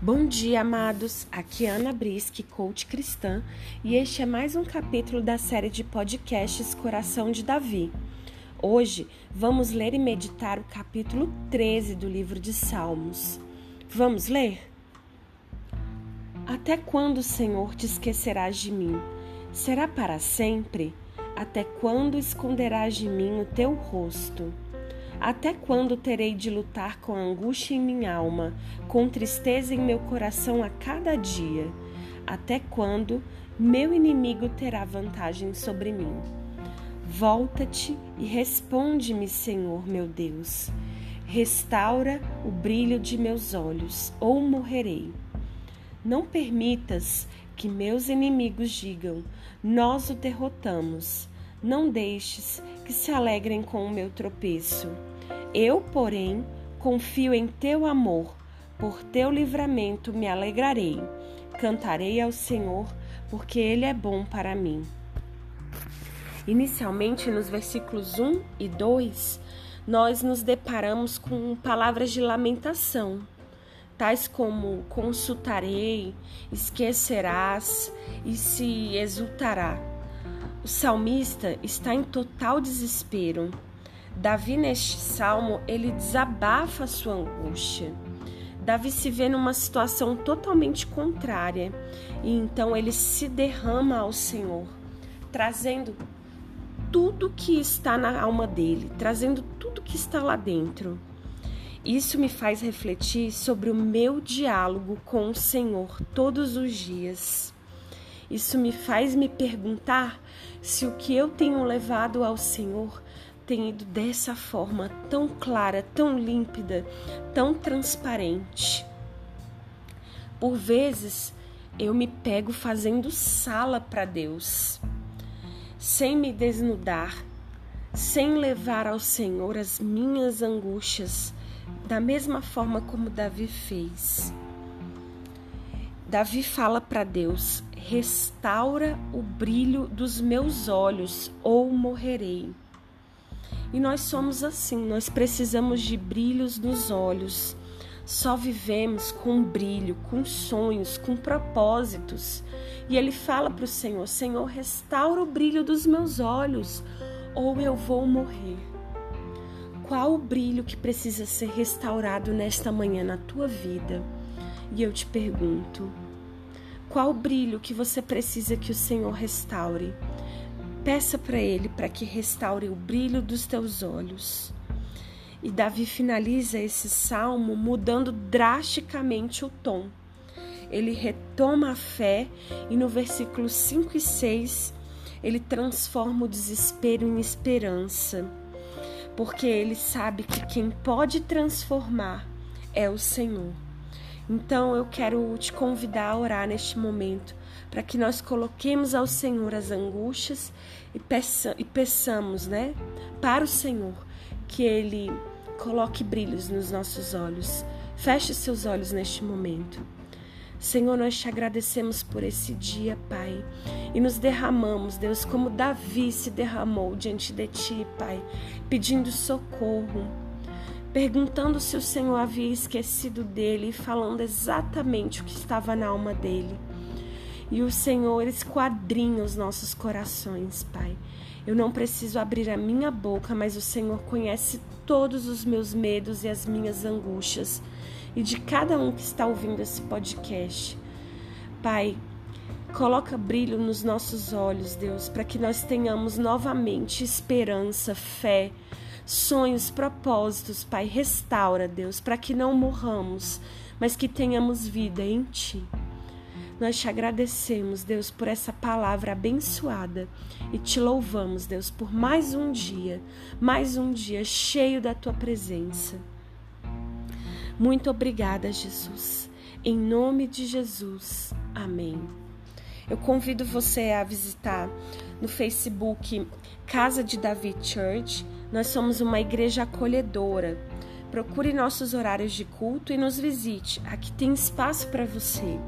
Bom dia, amados. Aqui é Ana Brisque, coach cristã, e este é mais um capítulo da série de podcasts Coração de Davi. Hoje vamos ler e meditar o capítulo 13 do livro de Salmos. Vamos ler? Até quando, Senhor, te esquecerás de mim? Será para sempre? Até quando esconderás de mim o teu rosto? Até quando terei de lutar com angústia em minha alma, com tristeza em meu coração a cada dia? Até quando meu inimigo terá vantagem sobre mim? Volta-te e responde-me, Senhor meu Deus. Restaura o brilho de meus olhos, ou morrerei. Não permitas que meus inimigos digam: Nós o derrotamos. Não deixes que se alegrem com o meu tropeço. Eu, porém, confio em teu amor, por teu livramento me alegrarei. Cantarei ao Senhor, porque ele é bom para mim. Inicialmente, nos versículos 1 e 2, nós nos deparamos com palavras de lamentação, tais como consultarei, esquecerás e se exultará. O salmista está em total desespero Davi, neste salmo, ele desabafa a sua angústia. Davi se vê numa situação totalmente contrária e então ele se derrama ao Senhor, trazendo tudo que está na alma dele, trazendo tudo que está lá dentro. Isso me faz refletir sobre o meu diálogo com o Senhor todos os dias. Isso me faz me perguntar se o que eu tenho levado ao Senhor tem ido dessa forma tão clara, tão límpida, tão transparente. Por vezes eu me pego fazendo sala para Deus, sem me desnudar, sem levar ao Senhor as minhas angústias, da mesma forma como Davi fez. Davi fala para Deus: restaura o brilho dos meus olhos, ou morrerei. E nós somos assim, nós precisamos de brilhos nos olhos. Só vivemos com brilho, com sonhos, com propósitos. E ele fala para o Senhor: Senhor, restaura o brilho dos meus olhos, ou eu vou morrer. Qual o brilho que precisa ser restaurado nesta manhã na tua vida? E eu te pergunto: qual o brilho que você precisa que o Senhor restaure? Peça para Ele para que restaure o brilho dos teus olhos. E Davi finaliza esse salmo mudando drasticamente o tom. Ele retoma a fé e no versículo 5 e 6 ele transforma o desespero em esperança, porque ele sabe que quem pode transformar é o Senhor. Então eu quero te convidar a orar neste momento para que nós coloquemos ao Senhor as angústias e, peça, e peçamos, né, para o Senhor que Ele coloque brilhos nos nossos olhos. Feche seus olhos neste momento. Senhor, nós te agradecemos por esse dia, Pai, e nos derramamos, Deus, como Davi se derramou diante de Ti, Pai, pedindo socorro, perguntando se o Senhor havia esquecido dele e falando exatamente o que estava na alma dele. E o Senhor esquadrinha os nossos corações, Pai. Eu não preciso abrir a minha boca, mas o Senhor conhece todos os meus medos e as minhas angústias. E de cada um que está ouvindo esse podcast. Pai, coloca brilho nos nossos olhos, Deus, para que nós tenhamos novamente esperança, fé, sonhos, propósitos, Pai. Restaura, Deus, para que não morramos, mas que tenhamos vida em Ti. Nós te agradecemos, Deus, por essa palavra abençoada e te louvamos, Deus, por mais um dia, mais um dia cheio da tua presença. Muito obrigada, Jesus. Em nome de Jesus. Amém. Eu convido você a visitar no Facebook Casa de Davi Church. Nós somos uma igreja acolhedora. Procure nossos horários de culto e nos visite. Aqui tem espaço para você.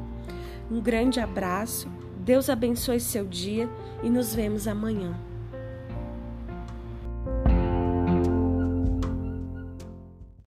Um grande abraço, Deus abençoe seu dia e nos vemos amanhã.